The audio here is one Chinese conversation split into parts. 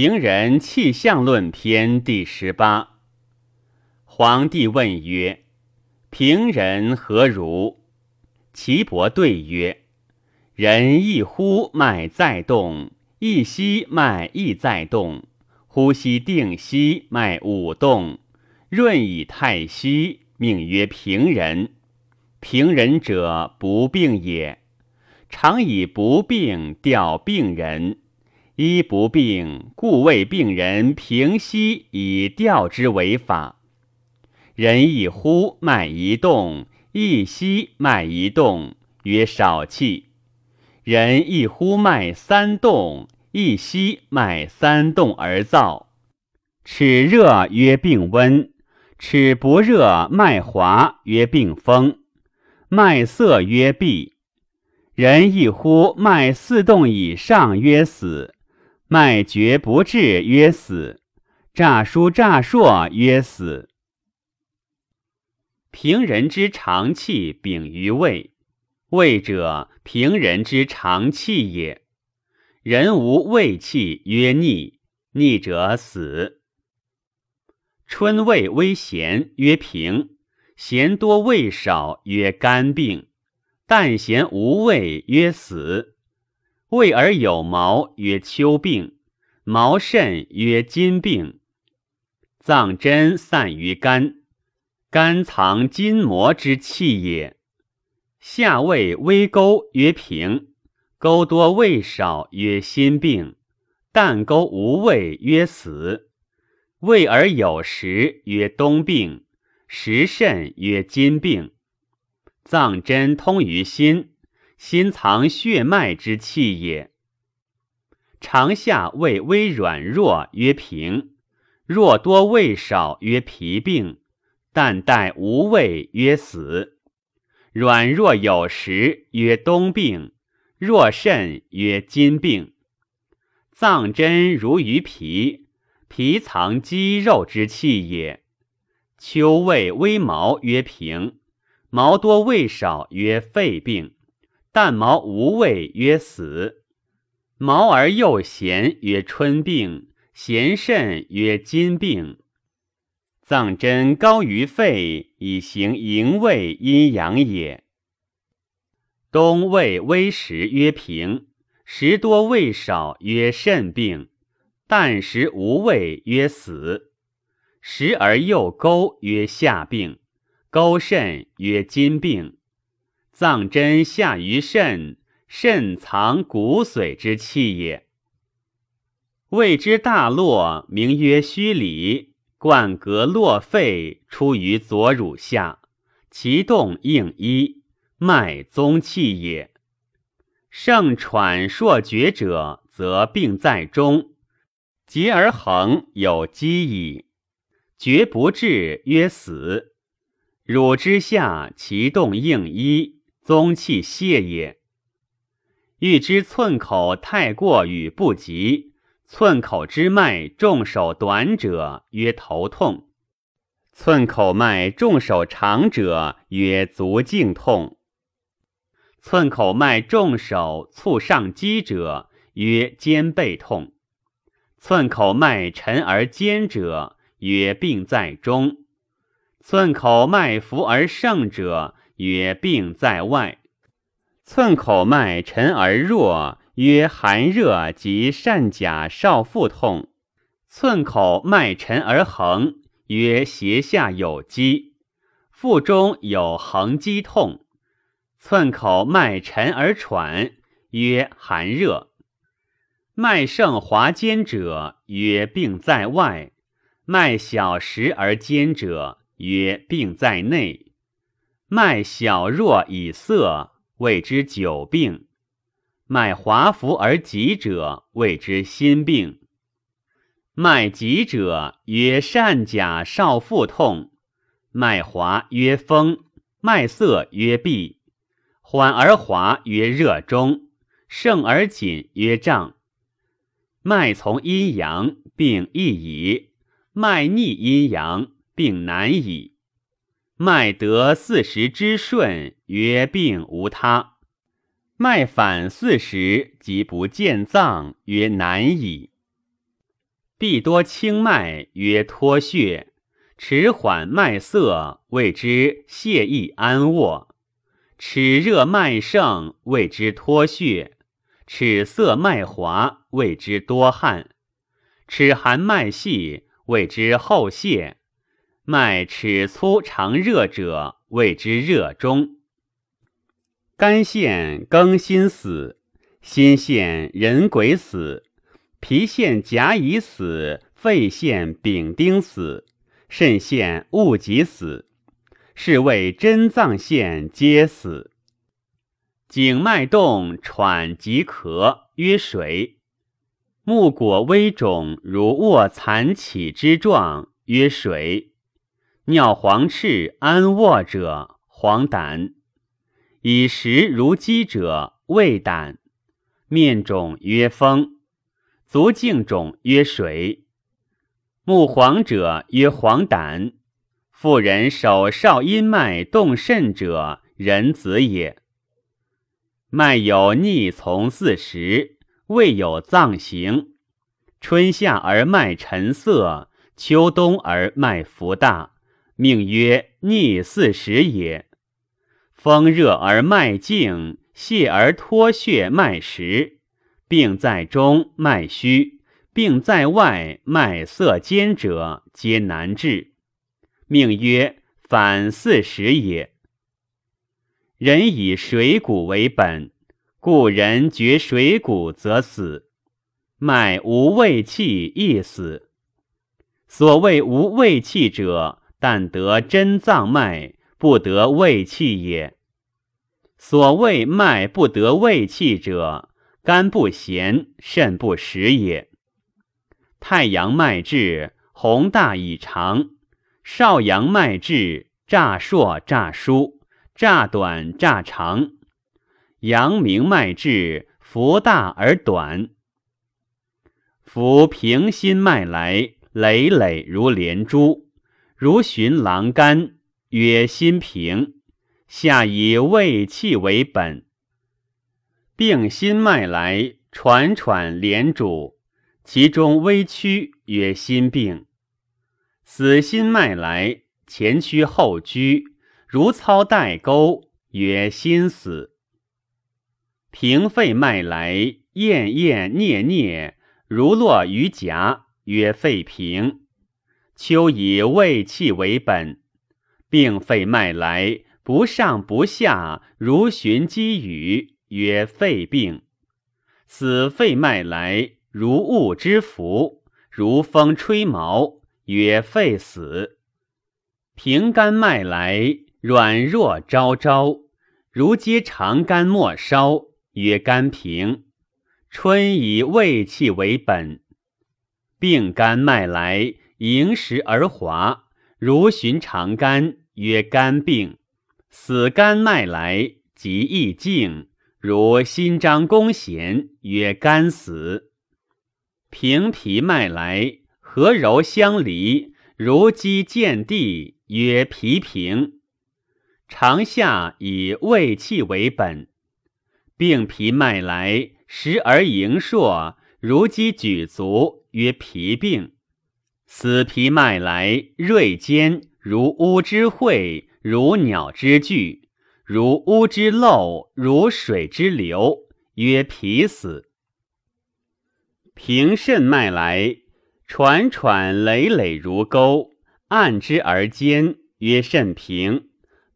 平人气象论篇第十八。皇帝问曰：“平人何如？”岐伯对曰：“人一呼，脉在动；一吸，脉亦在动。呼吸定息，脉舞动。润以太息，命曰平人。平人者，不病也。常以不病调病人。”医不病，故为病人平息以调之为法。人一呼，脉一动；一吸，脉一动，曰少气。人一呼，脉三动；一吸，脉三动而燥。齿热曰病温，齿不热，脉滑曰病风，脉涩曰闭。人一呼，脉四动以上曰死。脉绝不至，曰死；诈疏诈硕，曰死。平人之常气禀于胃，胃者平人之常气也。人无胃气，曰逆，逆者死。春胃微咸，曰平；咸多胃少，曰肝病；淡咸无味，曰死。胃而有毛，曰秋病；毛甚，曰金病。脏针散于肝，肝藏筋膜之气也。下胃微沟，曰平；沟多胃少，曰心病；淡沟无胃，曰死。胃而有食，曰冬病；食甚，曰金病。脏针通于心。心藏血脉之气也。长下胃微软弱，曰平；若多胃少，曰脾病；但带无胃，曰死；软弱有时，曰冬病；若肾，曰筋病。脏针如于皮，皮藏肌肉之气也。秋胃微毛，曰平；毛多胃少，曰肺病。淡毛无味，曰死；毛而又咸，曰春病；咸甚，曰金病。脏针高于肺，以行营卫阴阳也。冬胃微食，曰平；食多胃少，曰肾病；淡食无味，曰死；食而又沟，曰下病；沟肾，曰金病。脏针下于肾，肾藏骨髓之气也。谓之大络，名曰虚里，贯膈络肺，出于左乳下，其动应一，脉宗气也。盛喘硕绝者，则病在中；结而恒，有积矣。绝不至，曰死。乳之下，其动应一。宗气泄也。欲知寸口太过与不及，寸口之脉重手短者，曰头痛；寸口脉重手长者，曰足胫痛；寸口脉重手促上肌者，曰肩背痛；寸口脉沉而坚者，曰病在中；寸口脉浮而盛者。曰病在外，寸口脉沉而弱，曰寒热及疝甲少腹痛；寸口脉沉而横，曰胁下有积，腹中有横积痛；寸口脉沉而喘，曰寒热；脉盛滑坚者，曰病在外；脉小实而坚者，曰病在内。脉小弱以涩，谓之久病；脉滑浮而急者，谓之心病。脉急者，曰善甲少腹痛；脉滑曰风；脉涩曰闭；缓而滑曰热中；盛而紧曰胀。脉从阴阳，病易矣；脉逆阴阳，病难矣。脉得四时之顺，曰病无他；脉反四时，即不见脏，曰难矣。必多清脉，曰脱血；迟缓脉涩，谓之泻意安卧；齿热脉盛，谓之脱血；齿涩脉滑，谓之多汗；齿寒脉细，谓之后泻；脉齿粗长热者，谓之热中。肝陷庚辛死，心陷壬癸死。脾陷甲乙死，肺陷丙丁死，肾陷戊己死，是谓真脏陷皆死。颈脉动，喘即咳，曰水；目果微肿，如卧蚕起之状，曰水；尿黄赤，安卧者，黄疸；以食如饥者，胃胆；面肿，曰风。足胫肿曰水，目黄者曰黄疸。妇人手少阴脉动肾者，人子也。脉有逆从四时，未有脏行。春夏而脉沉涩，秋冬而脉浮大，命曰逆四时也。风热而脉静，泄而脱血脉实。病在中，脉虚；病在外，脉涩坚者，皆难治。命曰反四时也。人以水谷为本，故人绝水谷则死。脉无胃气亦死。所谓无胃气者，但得真脏脉，不得胃气也。所谓脉不得胃气者，肝不咸，肾不实也。太阳脉至，宏大以长；少阳脉至，乍硕乍疏，乍短乍长；阳明脉至，浮大而短。浮平心脉来，累累如连珠，如寻狼肝，曰心平。下以胃气为本。病心脉来，喘喘连主，其中微曲，曰心病；死心脉来，前屈后拘，如操带钩，曰心死；平肺脉来，咽咽啮啮，如落于夹，曰肺平。秋以胃气为本，病肺脉来，不上不下，如寻积雨。曰肺病，死肺脉来，如雾之浮，如风吹毛，曰肺死。平肝脉来，软弱昭昭，如接长肝末梢，曰肝平。春以胃气为本，病肝脉来，盈实而滑，如寻长肝，曰肝病。死肝脉来，即易静。如心张弓弦，曰肝死；平脾脉来，和柔相离，如鸡见地，曰脾平。长夏以胃气为本，病脾脉来，时而盈硕，如鸡举足，曰脾病。死皮脉来，锐尖，如乌之喙，如鸟之句。如屋之漏，如水之流，曰皮死。平肾脉来，喘喘累累如钩，按之而坚，曰肾平。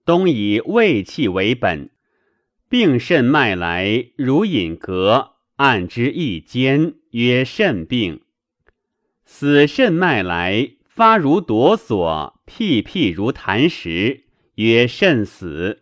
冬以胃气为本，病肾脉来，如引革，按之亦坚，曰肾病。死肾脉来，发如哆嗦，屁屁如弹石，曰肾死。